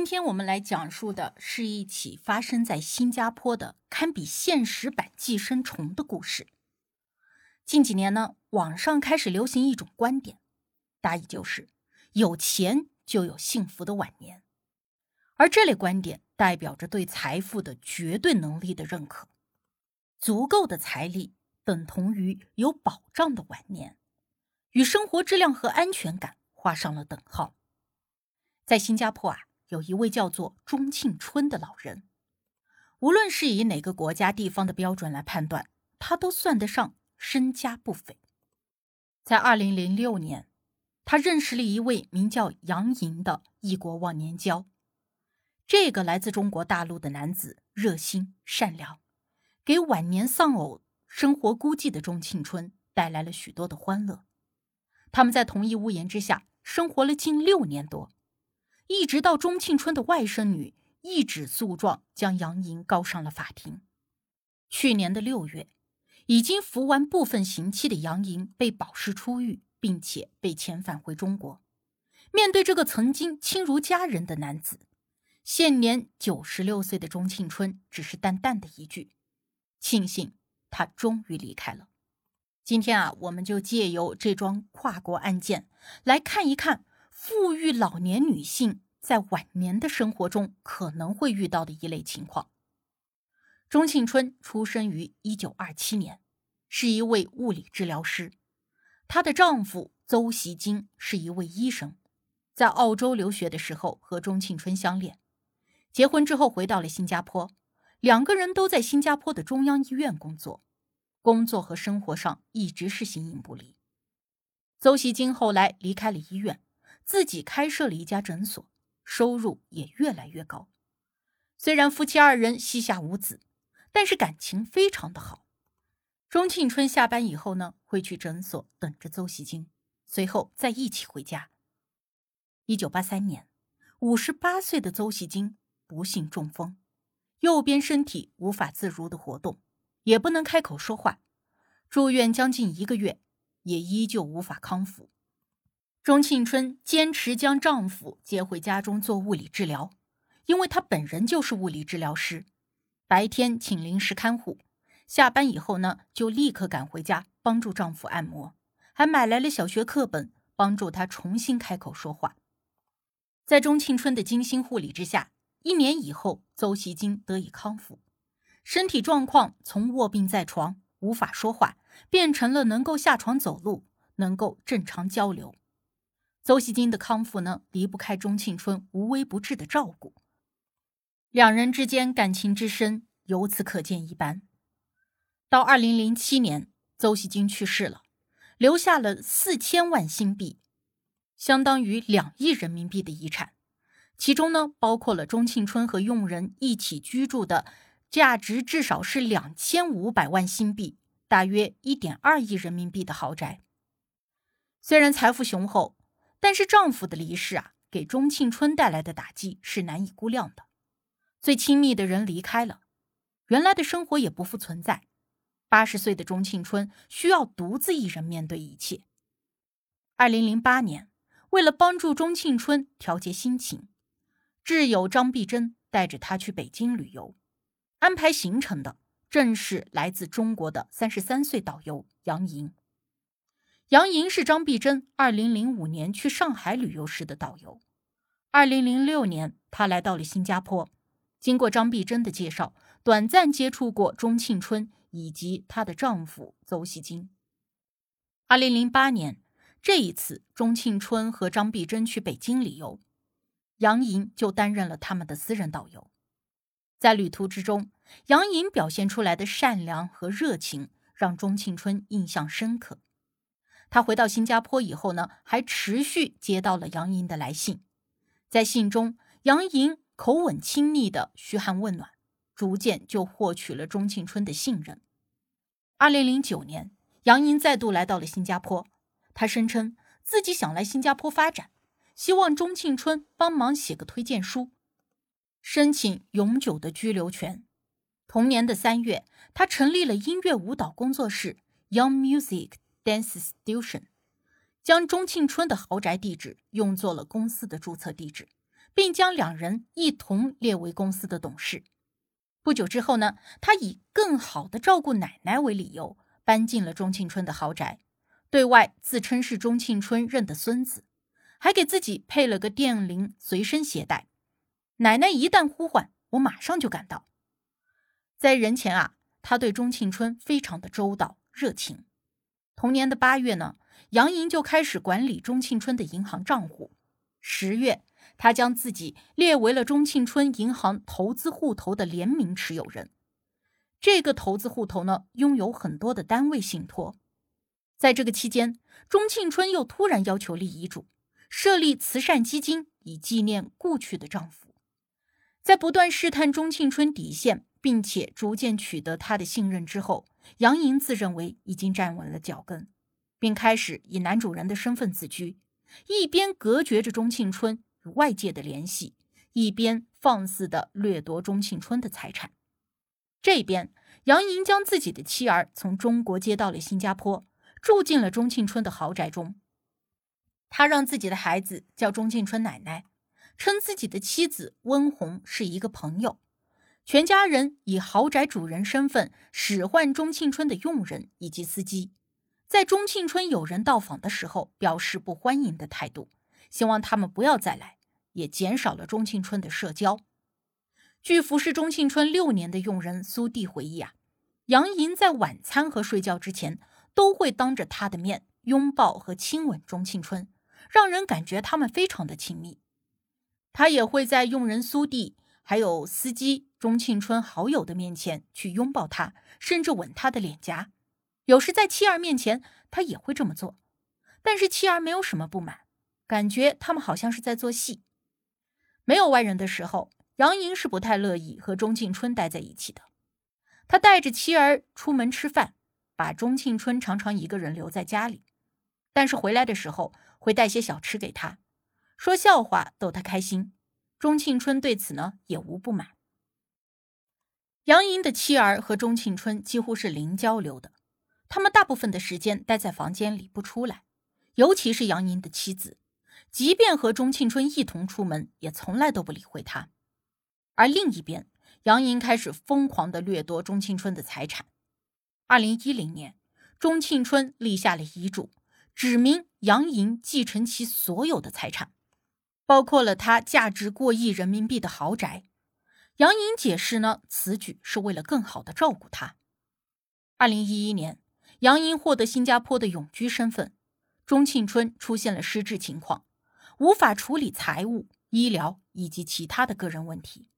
今天我们来讲述的是一起发生在新加坡的堪比现实版寄生虫的故事。近几年呢，网上开始流行一种观点，大意就是有钱就有幸福的晚年，而这类观点代表着对财富的绝对能力的认可，足够的财力等同于有保障的晚年，与生活质量和安全感画上了等号。在新加坡啊。有一位叫做钟庆春的老人，无论是以哪个国家地方的标准来判断，他都算得上身家不菲。在二零零六年，他认识了一位名叫杨莹的异国忘年交。这个来自中国大陆的男子热心善良，给晚年丧偶、生活孤寂的钟庆春带来了许多的欢乐。他们在同一屋檐之下生活了近六年多。一直到钟庆春的外甥女一纸诉状将杨莹告上了法庭。去年的六月，已经服完部分刑期的杨莹被保释出狱，并且被遣返回中国。面对这个曾经亲如家人的男子，现年九十六岁的钟庆春只是淡淡的一句：“庆幸他终于离开了。”今天啊，我们就借由这桩跨国案件来看一看。富裕老年女性在晚年的生活中可能会遇到的一类情况。钟庆春出生于一九二七年，是一位物理治疗师。她的丈夫邹习金是一位医生，在澳洲留学的时候和钟庆春相恋，结婚之后回到了新加坡，两个人都在新加坡的中央医院工作，工作和生活上一直是形影不离。邹习金后来离开了医院。自己开设了一家诊所，收入也越来越高。虽然夫妻二人膝下无子，但是感情非常的好。钟庆春下班以后呢，会去诊所等着邹喜金，随后再一起回家。一九八三年，五十八岁的邹喜金不幸中风，右边身体无法自如的活动，也不能开口说话，住院将近一个月，也依旧无法康复。钟庆春坚持将丈夫接回家中做物理治疗，因为她本人就是物理治疗师。白天请临时看护，下班以后呢，就立刻赶回家帮助丈夫按摩，还买来了小学课本，帮助他重新开口说话。在钟庆春的精心护理之下，一年以后，邹喜金得以康复，身体状况从卧病在床、无法说话，变成了能够下床走路，能够正常交流。邹喜金的康复呢，离不开钟庆春无微不至的照顾，两人之间感情之深由此可见一斑。到二零零七年，邹喜金去世了，留下了四千万新币，相当于两亿人民币的遗产，其中呢，包括了钟庆春和佣人一起居住的，价值至少是两千五百万新币，大约一点二亿人民币的豪宅。虽然财富雄厚。但是丈夫的离世啊，给钟庆春带来的打击是难以估量的。最亲密的人离开了，原来的生活也不复存在。八十岁的钟庆春需要独自一人面对一切。二零零八年，为了帮助钟庆春调节心情，挚友张碧珍带着他去北京旅游，安排行程的正是来自中国的三十三岁导游杨莹。杨莹是张碧珍二零零五年去上海旅游时的导游。二零零六年，她来到了新加坡，经过张碧珍的介绍，短暂接触过钟庆春以及她的丈夫邹喜金。二零零八年，这一次钟庆春和张碧珍去北京旅游，杨莹就担任了他们的私人导游。在旅途之中，杨莹表现出来的善良和热情让钟庆春印象深刻。他回到新加坡以后呢，还持续接到了杨莹的来信，在信中，杨莹口吻亲昵的嘘寒问暖，逐渐就获取了钟庆春的信任。二零零九年，杨莹再度来到了新加坡，她声称自己想来新加坡发展，希望钟庆春帮忙写个推荐书，申请永久的居留权。同年的三月，他成立了音乐舞蹈工作室 Young Music Dance Stution。将钟庆春的豪宅地址用作了公司的注册地址，并将两人一同列为公司的董事。不久之后呢，他以更好的照顾奶奶为理由，搬进了钟庆春的豪宅，对外自称是钟庆春认的孙子，还给自己配了个电铃随身携带。奶奶一旦呼唤，我马上就赶到。在人前啊，他对钟庆春非常的周到热情。同年的八月呢。杨莹就开始管理钟庆春的银行账户。十月，他将自己列为了钟庆春银行投资户头的联名持有人。这个投资户头呢，拥有很多的单位信托。在这个期间，钟庆春又突然要求立遗嘱，设立慈善基金，以纪念故去的丈夫。在不断试探钟庆春底线，并且逐渐取得他的信任之后，杨莹自认为已经站稳了脚跟。并开始以男主人的身份自居，一边隔绝着钟庆春与外界的联系，一边放肆的掠夺钟庆春的财产。这边，杨莹将自己的妻儿从中国接到了新加坡，住进了钟庆春的豪宅中。他让自己的孩子叫钟庆春奶奶，称自己的妻子温红是一个朋友。全家人以豪宅主人身份使唤钟庆春的佣人以及司机。在钟庆春有人到访的时候，表示不欢迎的态度，希望他们不要再来，也减少了钟庆春的社交。据服侍钟庆春六年的佣人苏弟回忆啊，杨莹在晚餐和睡觉之前都会当着他的面拥抱和亲吻钟庆春，让人感觉他们非常的亲密。他也会在佣人苏弟还有司机钟庆春好友的面前去拥抱他，甚至吻他的脸颊。有时在妻儿面前，他也会这么做，但是妻儿没有什么不满，感觉他们好像是在做戏。没有外人的时候，杨莹是不太乐意和钟庆春待在一起的。他带着妻儿出门吃饭，把钟庆春常常一个人留在家里，但是回来的时候会带些小吃给他，说笑话逗他开心。钟庆春对此呢也无不满。杨莹的妻儿和钟庆春几乎是零交流的。他们大部分的时间待在房间里不出来，尤其是杨莹的妻子，即便和钟庆春一同出门，也从来都不理会他。而另一边，杨莹开始疯狂的掠夺钟庆春的财产。二零一零年，钟庆春立下了遗嘱，指明杨莹继承其所有的财产，包括了他价值过亿人民币的豪宅。杨莹解释呢，此举是为了更好的照顾他。二零一一年。杨莹获得新加坡的永居身份，钟庆春出现了失智情况，无法处理财务、医疗以及其他的个人问题。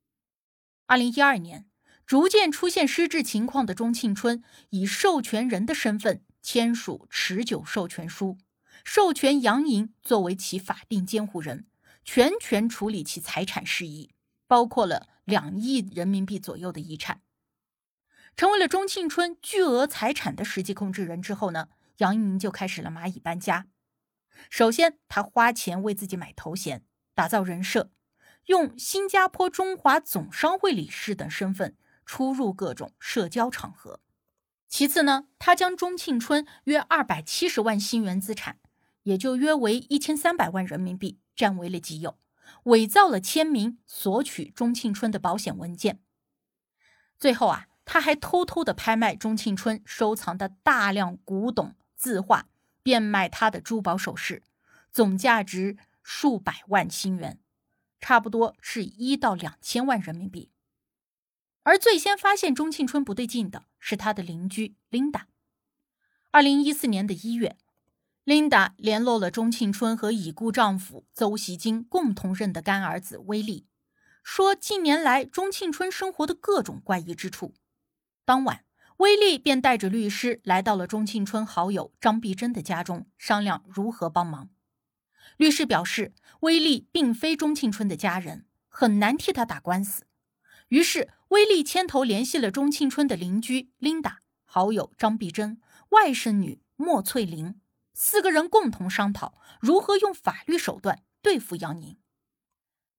二零一二年，逐渐出现失智情况的钟庆春以授权人的身份签署持久授权书，授权杨莹作为其法定监护人，全权处理其财产事宜，包括了两亿人民币左右的遗产。成为了钟庆春巨额财产的实际控制人之后呢，杨莹就开始了蚂蚁搬家。首先，他花钱为自己买头衔，打造人设，用新加坡中华总商会理事等身份出入各种社交场合。其次呢，他将钟庆春约二百七十万新元资产，也就约为一千三百万人民币占为了己有，伪造了签名，索取钟庆春的保险文件。最后啊。他还偷偷的拍卖钟庆春收藏的大量古董字画，变卖他的珠宝首饰，总价值数百万新元，差不多是一到两千万人民币。而最先发现钟庆春不对劲的是他的邻居琳达。二零一四年的一月，琳达联络了钟庆春和已故丈夫邹锡金共同认的干儿子威利，说近年来钟庆春生活的各种怪异之处。当晚，威利便带着律师来到了钟庆春好友张碧珍的家中，商量如何帮忙。律师表示，威利并非钟庆春的家人，很难替他打官司。于是，威利牵头联系了钟庆春的邻居琳达、好友张碧珍、外甥女莫翠玲，四个人共同商讨如何用法律手段对付杨莹。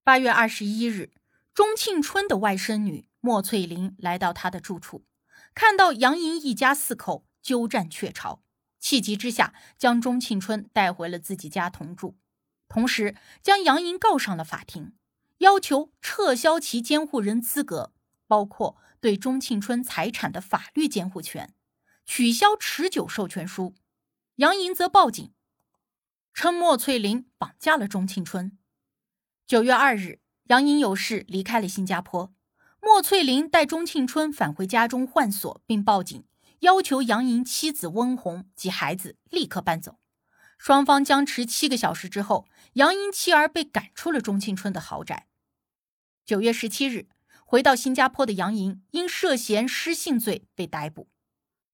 八月二十一日，钟庆春的外甥女莫翠玲来到他的住处，看到杨莹一家四口鸠占鹊巢，气急之下将钟庆春带回了自己家同住，同时将杨莹告上了法庭。要求撤销其监护人资格，包括对钟庆春财产的法律监护权，取消持久授权书。杨莹则报警，称莫翠玲绑架了钟庆春。九月二日，杨莹有事离开了新加坡，莫翠玲带钟庆春返回家中换锁，并报警，要求杨莹妻子温红及孩子立刻搬走。双方僵持七个小时之后，杨莹妻儿被赶出了钟庆春的豪宅。九月十七日，回到新加坡的杨莹因涉嫌失信罪被逮捕。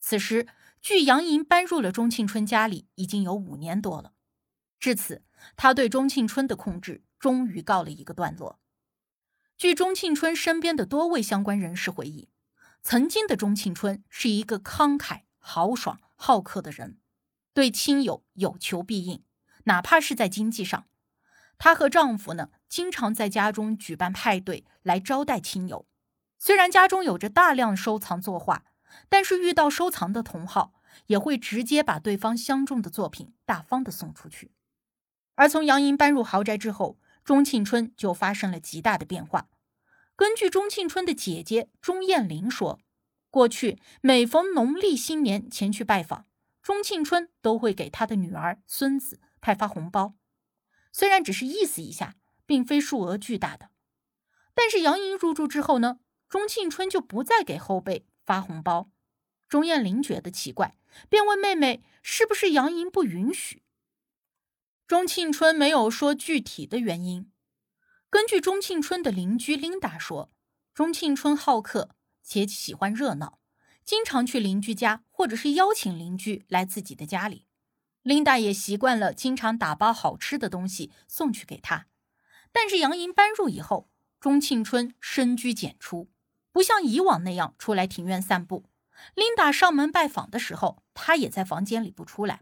此时，距杨莹搬入了钟庆春家里已经有五年多了。至此，他对钟庆春的控制终于告了一个段落。据钟庆春身边的多位相关人士回忆，曾经的钟庆春是一个慷慨、豪爽、好客的人，对亲友有求必应，哪怕是在经济上。她和丈夫呢，经常在家中举办派对来招待亲友。虽然家中有着大量收藏作画，但是遇到收藏的同好，也会直接把对方相中的作品大方的送出去。而从杨莹搬入豪宅之后，钟庆春就发生了极大的变化。根据钟庆春的姐姐钟艳玲说，过去每逢农历新年前去拜访，钟庆春都会给他的女儿、孙子派发红包。虽然只是意思一下，并非数额巨大的，但是杨莹入住之后呢，钟庆春就不再给后辈发红包。钟艳玲觉得奇怪，便问妹妹是不是杨莹不允许。钟庆春没有说具体的原因。根据钟庆春的邻居琳达说，钟庆春好客且喜欢热闹，经常去邻居家，或者是邀请邻居来自己的家里。琳达也习惯了经常打包好吃的东西送去给他，但是杨莹搬入以后，钟庆春深居简出，不像以往那样出来庭院散步。琳达上门拜访的时候，他也在房间里不出来，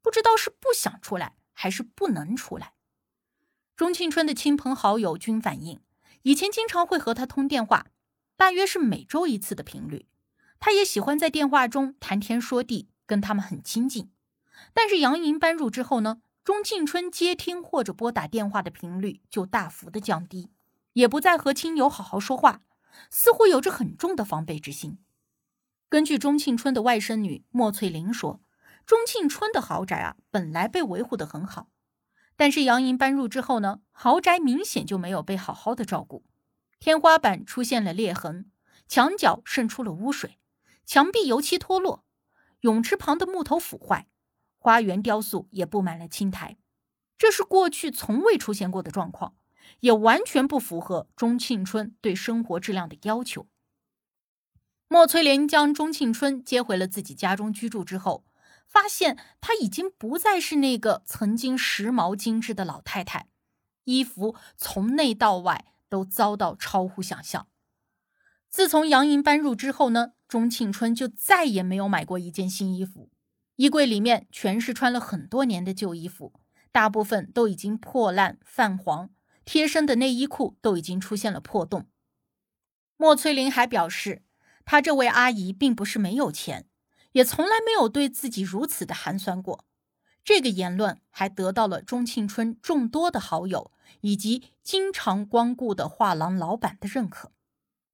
不知道是不想出来还是不能出来。钟庆春的亲朋好友均反映，以前经常会和他通电话，大约是每周一次的频率。他也喜欢在电话中谈天说地，跟他们很亲近。但是杨莹搬入之后呢，钟庆春接听或者拨打电话的频率就大幅的降低，也不再和亲友好好说话，似乎有着很重的防备之心。根据钟庆春的外甥女莫翠玲说，钟庆春的豪宅啊本来被维护的很好，但是杨莹搬入之后呢，豪宅明显就没有被好好的照顾，天花板出现了裂痕，墙角渗出了污水，墙壁油漆脱落，泳池旁的木头腐坏。花园雕塑也布满了青苔，这是过去从未出现过的状况，也完全不符合钟庆春对生活质量的要求。莫翠莲将钟庆春接回了自己家中居住之后，发现她已经不再是那个曾经时髦精致的老太太，衣服从内到外都遭到超乎想象。自从杨莹搬入之后呢，钟庆春就再也没有买过一件新衣服。衣柜里面全是穿了很多年的旧衣服，大部分都已经破烂泛黄，贴身的内衣裤都已经出现了破洞。莫翠玲还表示，她这位阿姨并不是没有钱，也从来没有对自己如此的寒酸过。这个言论还得到了钟庆春众多的好友以及经常光顾的画廊老板的认可。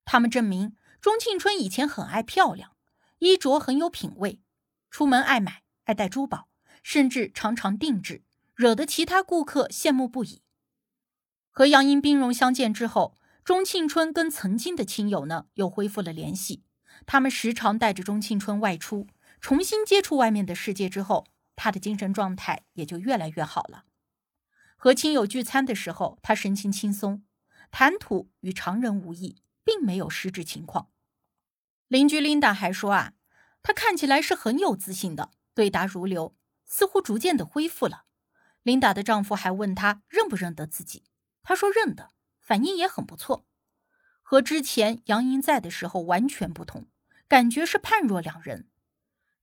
他们证明，钟庆春以前很爱漂亮，衣着很有品味。出门爱买爱戴珠宝，甚至常常定制，惹得其他顾客羡慕不已。和杨英兵戎相见之后，钟庆春跟曾经的亲友呢又恢复了联系。他们时常带着钟庆春外出，重新接触外面的世界之后，他的精神状态也就越来越好了。和亲友聚餐的时候，他神情轻松，谈吐与常人无异，并没有失智情况。邻居琳达还说啊。他看起来是很有自信的，对答如流，似乎逐渐的恢复了。琳达的丈夫还问她认不认得自己，他说认得，反应也很不错，和之前杨莹在的时候完全不同，感觉是判若两人。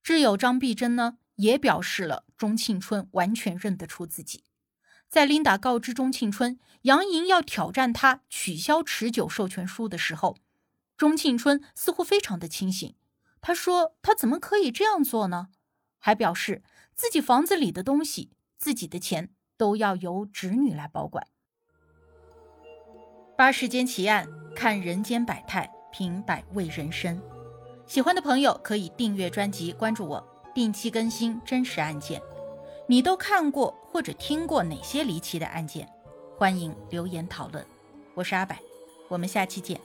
挚友张碧珍呢，也表示了钟庆春完全认得出自己。在琳达告知钟庆春杨莹要挑战他取消持久授权书的时候，钟庆春似乎非常的清醒。他说：“他怎么可以这样做呢？”还表示自己房子里的东西。自己的钱都要由侄女来保管。八世间奇案，看人间百态，品百味人生。喜欢的朋友可以订阅专辑，关注我，定期更新真实案件。你都看过或者听过哪些离奇的案件？欢迎留言讨论。我是阿柏，我们下期见。